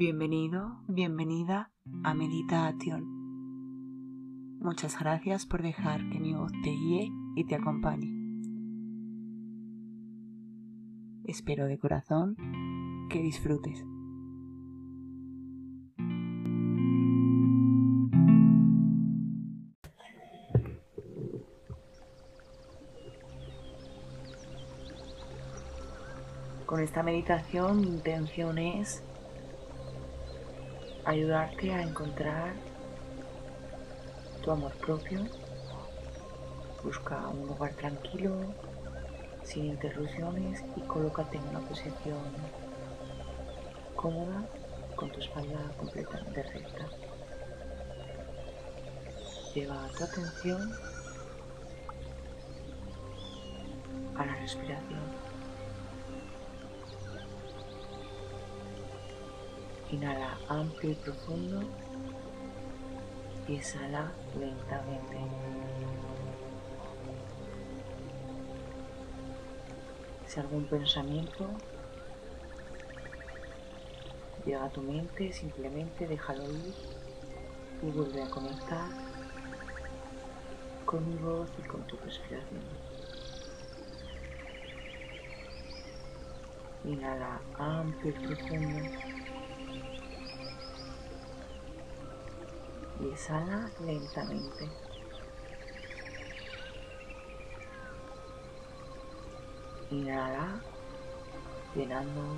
Bienvenido, bienvenida a Meditación. Muchas gracias por dejar que mi voz te guíe y te acompañe. Espero de corazón que disfrutes. Con esta meditación mi intención es ayudarte a encontrar tu amor propio. Busca un lugar tranquilo, sin interrupciones y colócate en una posición cómoda con tu espalda completamente recta. Lleva tu atención a la respiración. Inhala amplio y profundo y exhala lentamente. Si algún pensamiento llega a tu mente, simplemente déjalo ir y vuelve a conectar con mi voz y con tu respiración. Inhala amplio y profundo. Y exhala lentamente. Inhala llenando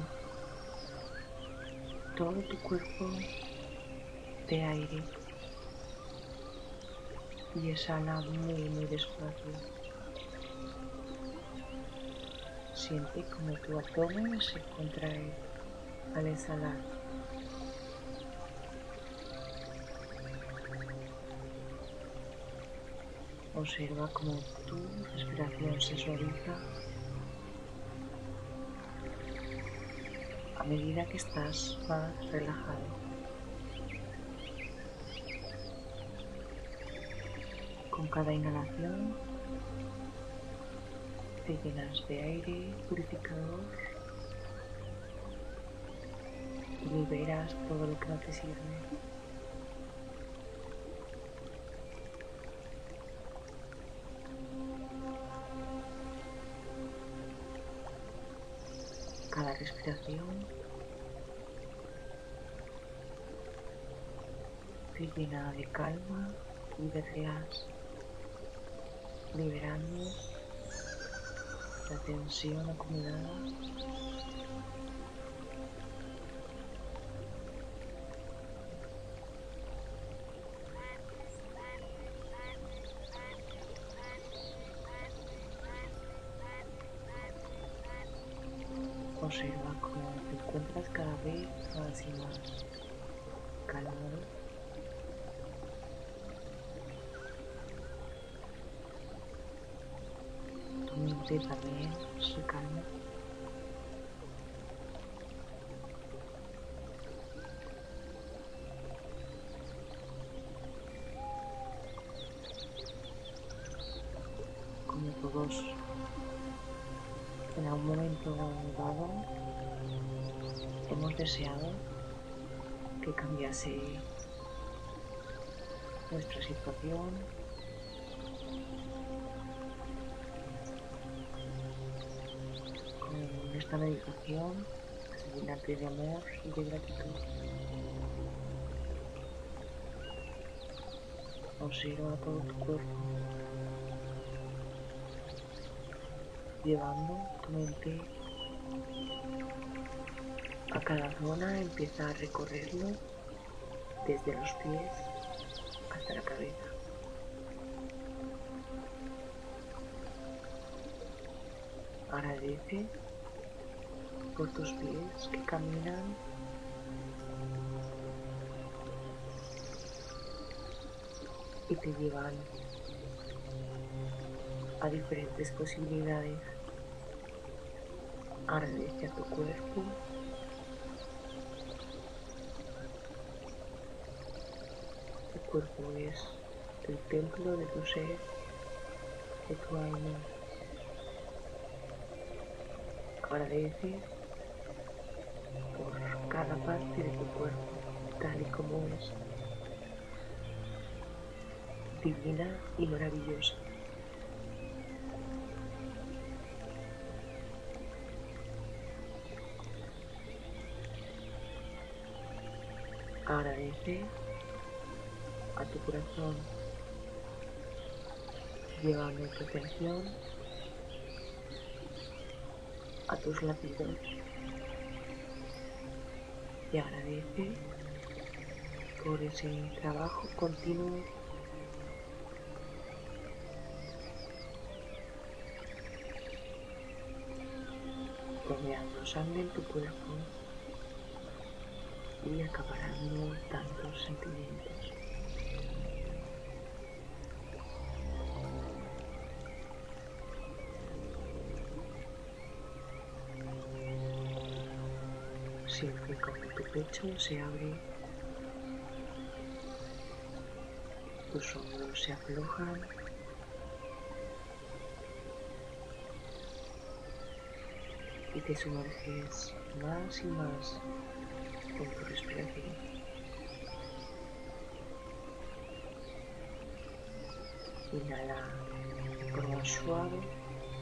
todo tu cuerpo de aire y exhala muy muy despacio. Siente como tu abdomen se contrae al exhalar. Observa cómo tu respiración se suaviza a medida que estás más relajado. Con cada inhalación te llenas de aire purificador y liberas todo lo que no te sirve. Respiración te llena de calma y de relax, liberando la tensión acumulada Observa cómo te encuentras cada vez más y más calmado. Tu mente también se calma. Como todos en algún momento dado hemos deseado que cambiase nuestra situación, con esta meditación se de amor y de gratitud. Observa todo tu cuerpo llevando tu mente a cada zona, empieza a recorrerlo desde los pies hasta la cabeza. Agradece por tus pies que caminan y te llevan a diferentes posibilidades. Agradece a tu cuerpo. Tu cuerpo es el templo de tu ser, de tu alma. Agradece por cada parte de tu cuerpo, tal y como es, divina y maravillosa. Agradece a tu corazón. Llevando tu atención a tus latidos. Y agradece por ese trabajo continuo. Bombeando sangre en tu cuerpo y acaparando tantos sentimientos. Siempre como tu pecho se abre, tus hombros se aflojan y te sumerges más y más con tu respiración. Inhala forma suave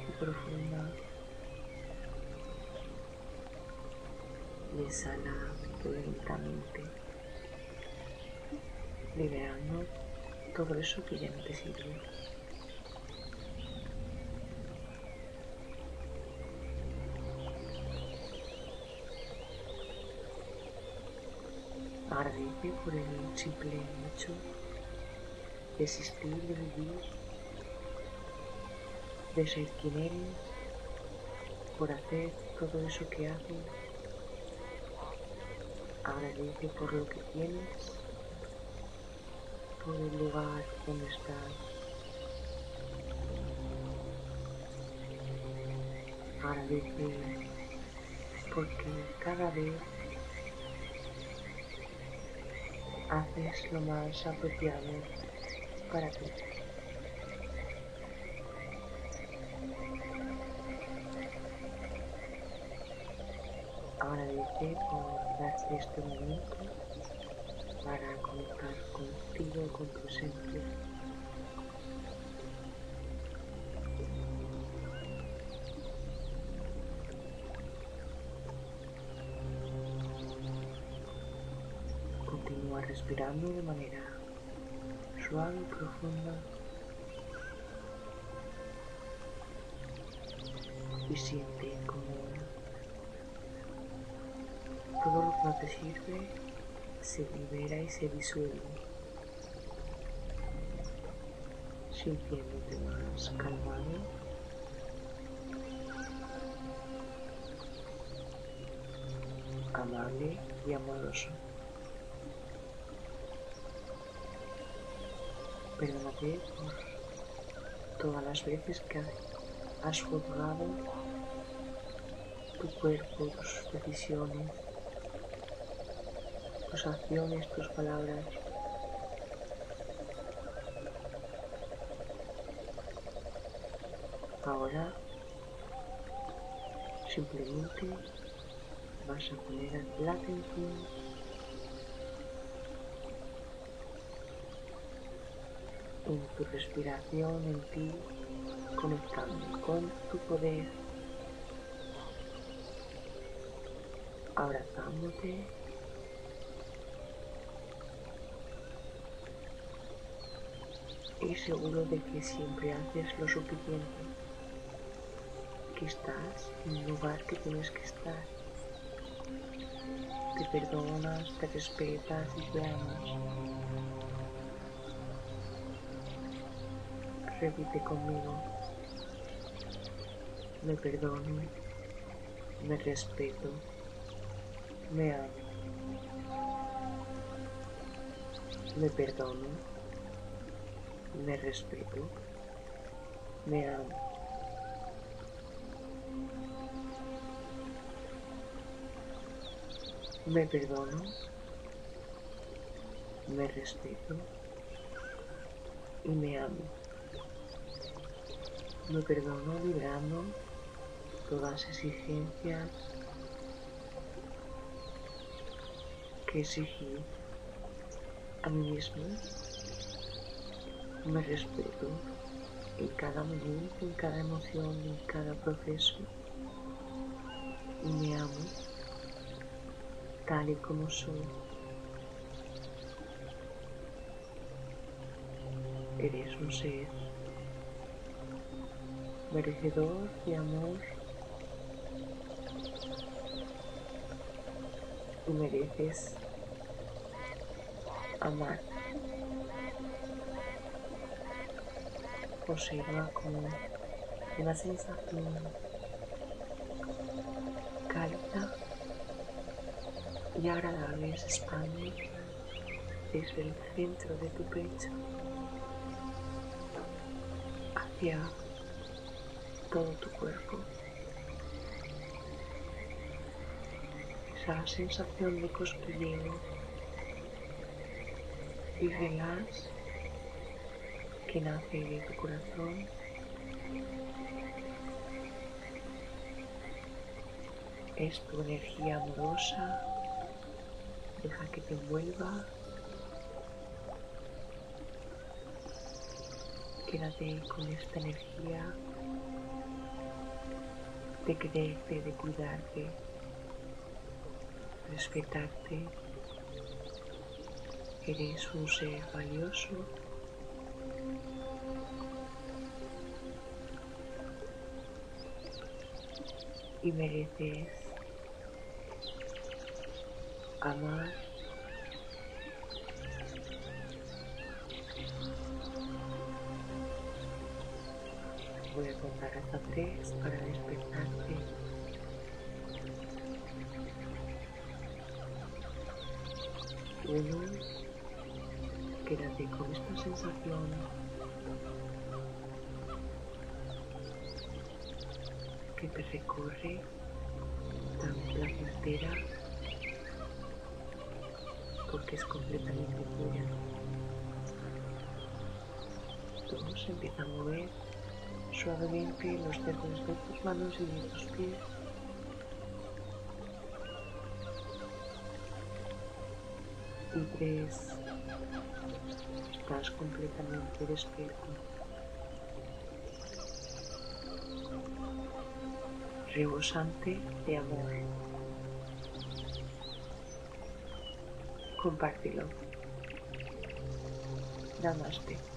y profunda. Y exhala lentamente, liberando todo eso que ya no te sirve. Agradece por el simple hecho de existir, de vivir, de ser quien eres, por hacer todo eso que haces. Agradece por lo que tienes, por el lugar donde estás. Agradece porque cada vez haces lo más apropiado para ti. Agradece por darte este momento para conectar contigo, con tu esencia. Respirando de manera suave y profunda y siente como todo lo que no te sirve se libera y se disuelve, sintiéndote más calmado. amable y amoroso. Perdónate por todas las veces que has juzgado tu cuerpo, tus decisiones, tus acciones, tus palabras. Ahora simplemente vas a poner la atención en tu respiración, en ti, conectando con tu poder, abrazándote. Y seguro de que siempre haces lo suficiente, que estás en el lugar que tienes que estar, te perdonas, te respetas y te amas. Repite conmigo, me perdono, me respeto, me amo, me perdono. Me respeto, me amo. Me perdono, me respeto. Y me amo. Me perdono librando todas exigencias que exigir a mí mismo. Me respeto en cada momento, en cada emoción, en cada proceso. Y me amo tal y como soy. Eres un ser merecedor de amor y mereces amar. Observa como una sensación cálida y agradable se expande desde el centro de tu pecho hacia todo tu cuerpo. Esa sensación de cosquilleo y relax que nace de tu corazón. Es tu energía amorosa. Deja que te envuelva. Quédate con esta energía de quererte, de cuidarte, respetarte. Eres un ser valioso. Y mereces amar Voy a contar hasta tres para despertarte. Uno, quédate con esta sensación que te recorre tan placentera porque es completamente tuya. Todo se empieza a mover suavemente los dedos de tus manos y de tus pies. Y tres, estás completamente despierto. Rebosante de amor. Compártelo. Namaste.